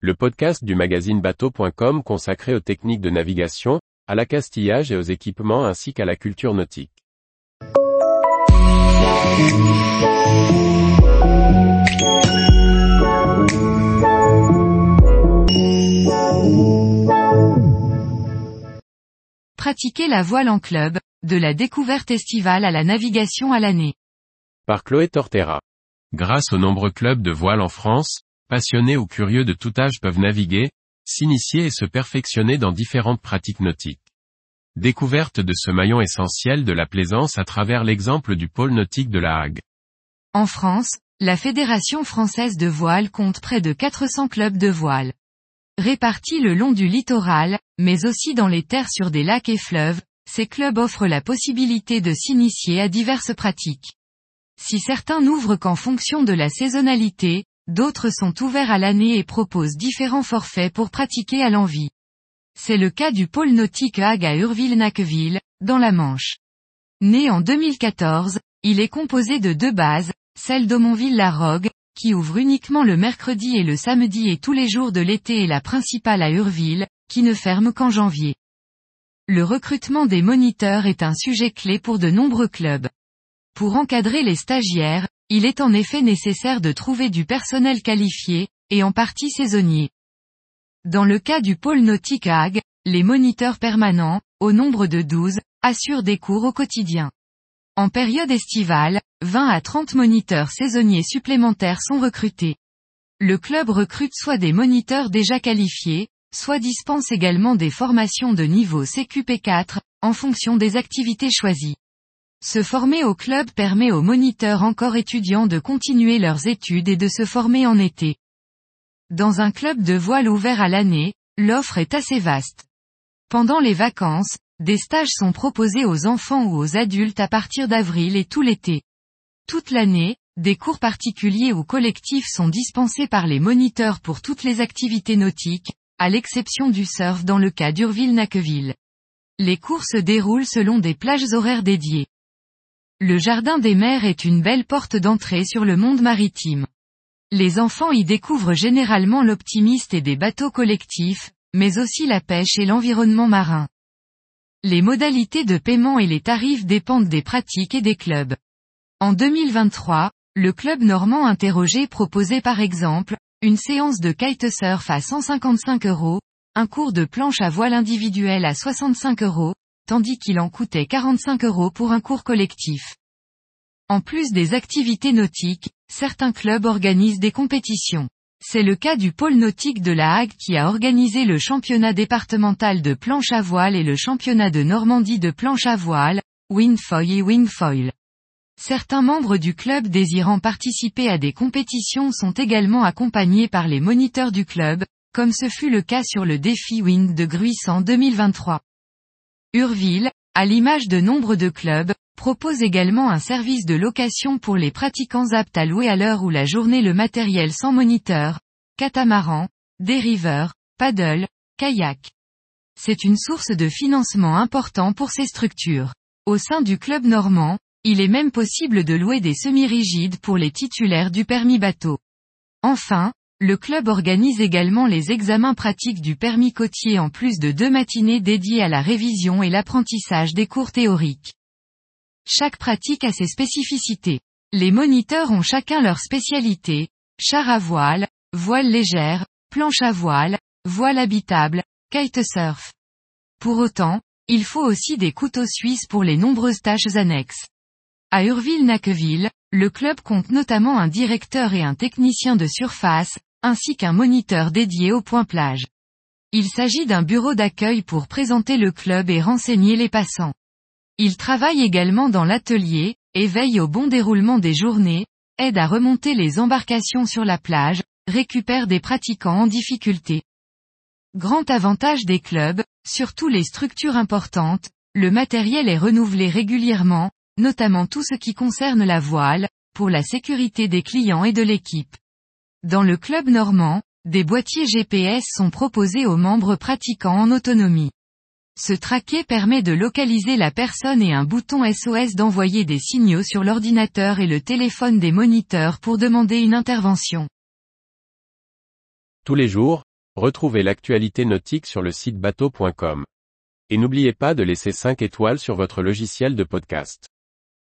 le podcast du magazine bateau.com consacré aux techniques de navigation, à l'accastillage et aux équipements ainsi qu'à la culture nautique. Pratiquer la voile en club, de la découverte estivale à la navigation à l'année. Par Chloé Tortera. Grâce aux nombreux clubs de voile en France, passionnés ou curieux de tout âge peuvent naviguer, s'initier et se perfectionner dans différentes pratiques nautiques. Découverte de ce maillon essentiel de la plaisance à travers l'exemple du pôle nautique de la Hague. En France, la Fédération française de voile compte près de 400 clubs de voile. Répartis le long du littoral, mais aussi dans les terres sur des lacs et fleuves, ces clubs offrent la possibilité de s'initier à diverses pratiques. Si certains n'ouvrent qu'en fonction de la saisonnalité, d'autres sont ouverts à l'année et proposent différents forfaits pour pratiquer à l'envie. C'est le cas du pôle nautique Hague à Urville-Nacqueville, dans la Manche. Né en 2014, il est composé de deux bases, celle d'Aumonville-la-Rogue, qui ouvre uniquement le mercredi et le samedi et tous les jours de l'été et la principale à Urville, qui ne ferme qu'en janvier. Le recrutement des moniteurs est un sujet clé pour de nombreux clubs. Pour encadrer les stagiaires, il est en effet nécessaire de trouver du personnel qualifié, et en partie saisonnier. Dans le cas du pôle nautique Hague, les moniteurs permanents, au nombre de 12, assurent des cours au quotidien. En période estivale, 20 à 30 moniteurs saisonniers supplémentaires sont recrutés. Le club recrute soit des moniteurs déjà qualifiés, soit dispense également des formations de niveau CQP4, en fonction des activités choisies. Se former au club permet aux moniteurs encore étudiants de continuer leurs études et de se former en été. Dans un club de voile ouvert à l'année, l'offre est assez vaste. Pendant les vacances, des stages sont proposés aux enfants ou aux adultes à partir d'avril et tout l'été. Toute l'année, des cours particuliers ou collectifs sont dispensés par les moniteurs pour toutes les activités nautiques, à l'exception du surf dans le cas d'Urville-Nacqueville. Les cours se déroulent selon des plages horaires dédiées. Le jardin des mers est une belle porte d'entrée sur le monde maritime. Les enfants y découvrent généralement l'optimiste et des bateaux collectifs, mais aussi la pêche et l'environnement marin. Les modalités de paiement et les tarifs dépendent des pratiques et des clubs. En 2023, le club normand interrogé proposait par exemple, une séance de kitesurf à 155 euros, un cours de planche à voile individuel à 65 euros, tandis qu'il en coûtait 45 euros pour un cours collectif. En plus des activités nautiques, certains clubs organisent des compétitions. C'est le cas du pôle nautique de la Hague qui a organisé le championnat départemental de planche à voile et le championnat de Normandie de planche à voile, Windfoil et Wingfoil. Certains membres du club désirant participer à des compétitions sont également accompagnés par les moniteurs du club, comme ce fut le cas sur le défi Wind de Gruissant 2023. Urville, à l'image de nombre de clubs, propose également un service de location pour les pratiquants aptes à louer à l'heure ou la journée le matériel sans moniteur, catamaran, dériveur, paddle, kayak. C'est une source de financement important pour ces structures. Au sein du club normand, il est même possible de louer des semi-rigides pour les titulaires du permis bateau. Enfin, le club organise également les examens pratiques du permis côtier en plus de deux matinées dédiées à la révision et l'apprentissage des cours théoriques. Chaque pratique a ses spécificités. Les moniteurs ont chacun leur spécialité, char à voile, voile légère, planche à voile, voile habitable, kitesurf. Pour autant, il faut aussi des couteaux suisses pour les nombreuses tâches annexes. À Urville-Nacqueville, le club compte notamment un directeur et un technicien de surface, ainsi qu'un moniteur dédié au point plage. Il s'agit d'un bureau d'accueil pour présenter le club et renseigner les passants. Il travaille également dans l'atelier, et veille au bon déroulement des journées, aide à remonter les embarcations sur la plage, récupère des pratiquants en difficulté. Grand avantage des clubs, surtout les structures importantes, le matériel est renouvelé régulièrement, notamment tout ce qui concerne la voile, pour la sécurité des clients et de l'équipe. Dans le club normand, des boîtiers GPS sont proposés aux membres pratiquants en autonomie. Ce traquet permet de localiser la personne et un bouton SOS d'envoyer des signaux sur l'ordinateur et le téléphone des moniteurs pour demander une intervention. Tous les jours, retrouvez l'actualité nautique sur le site bateau.com. Et n'oubliez pas de laisser 5 étoiles sur votre logiciel de podcast.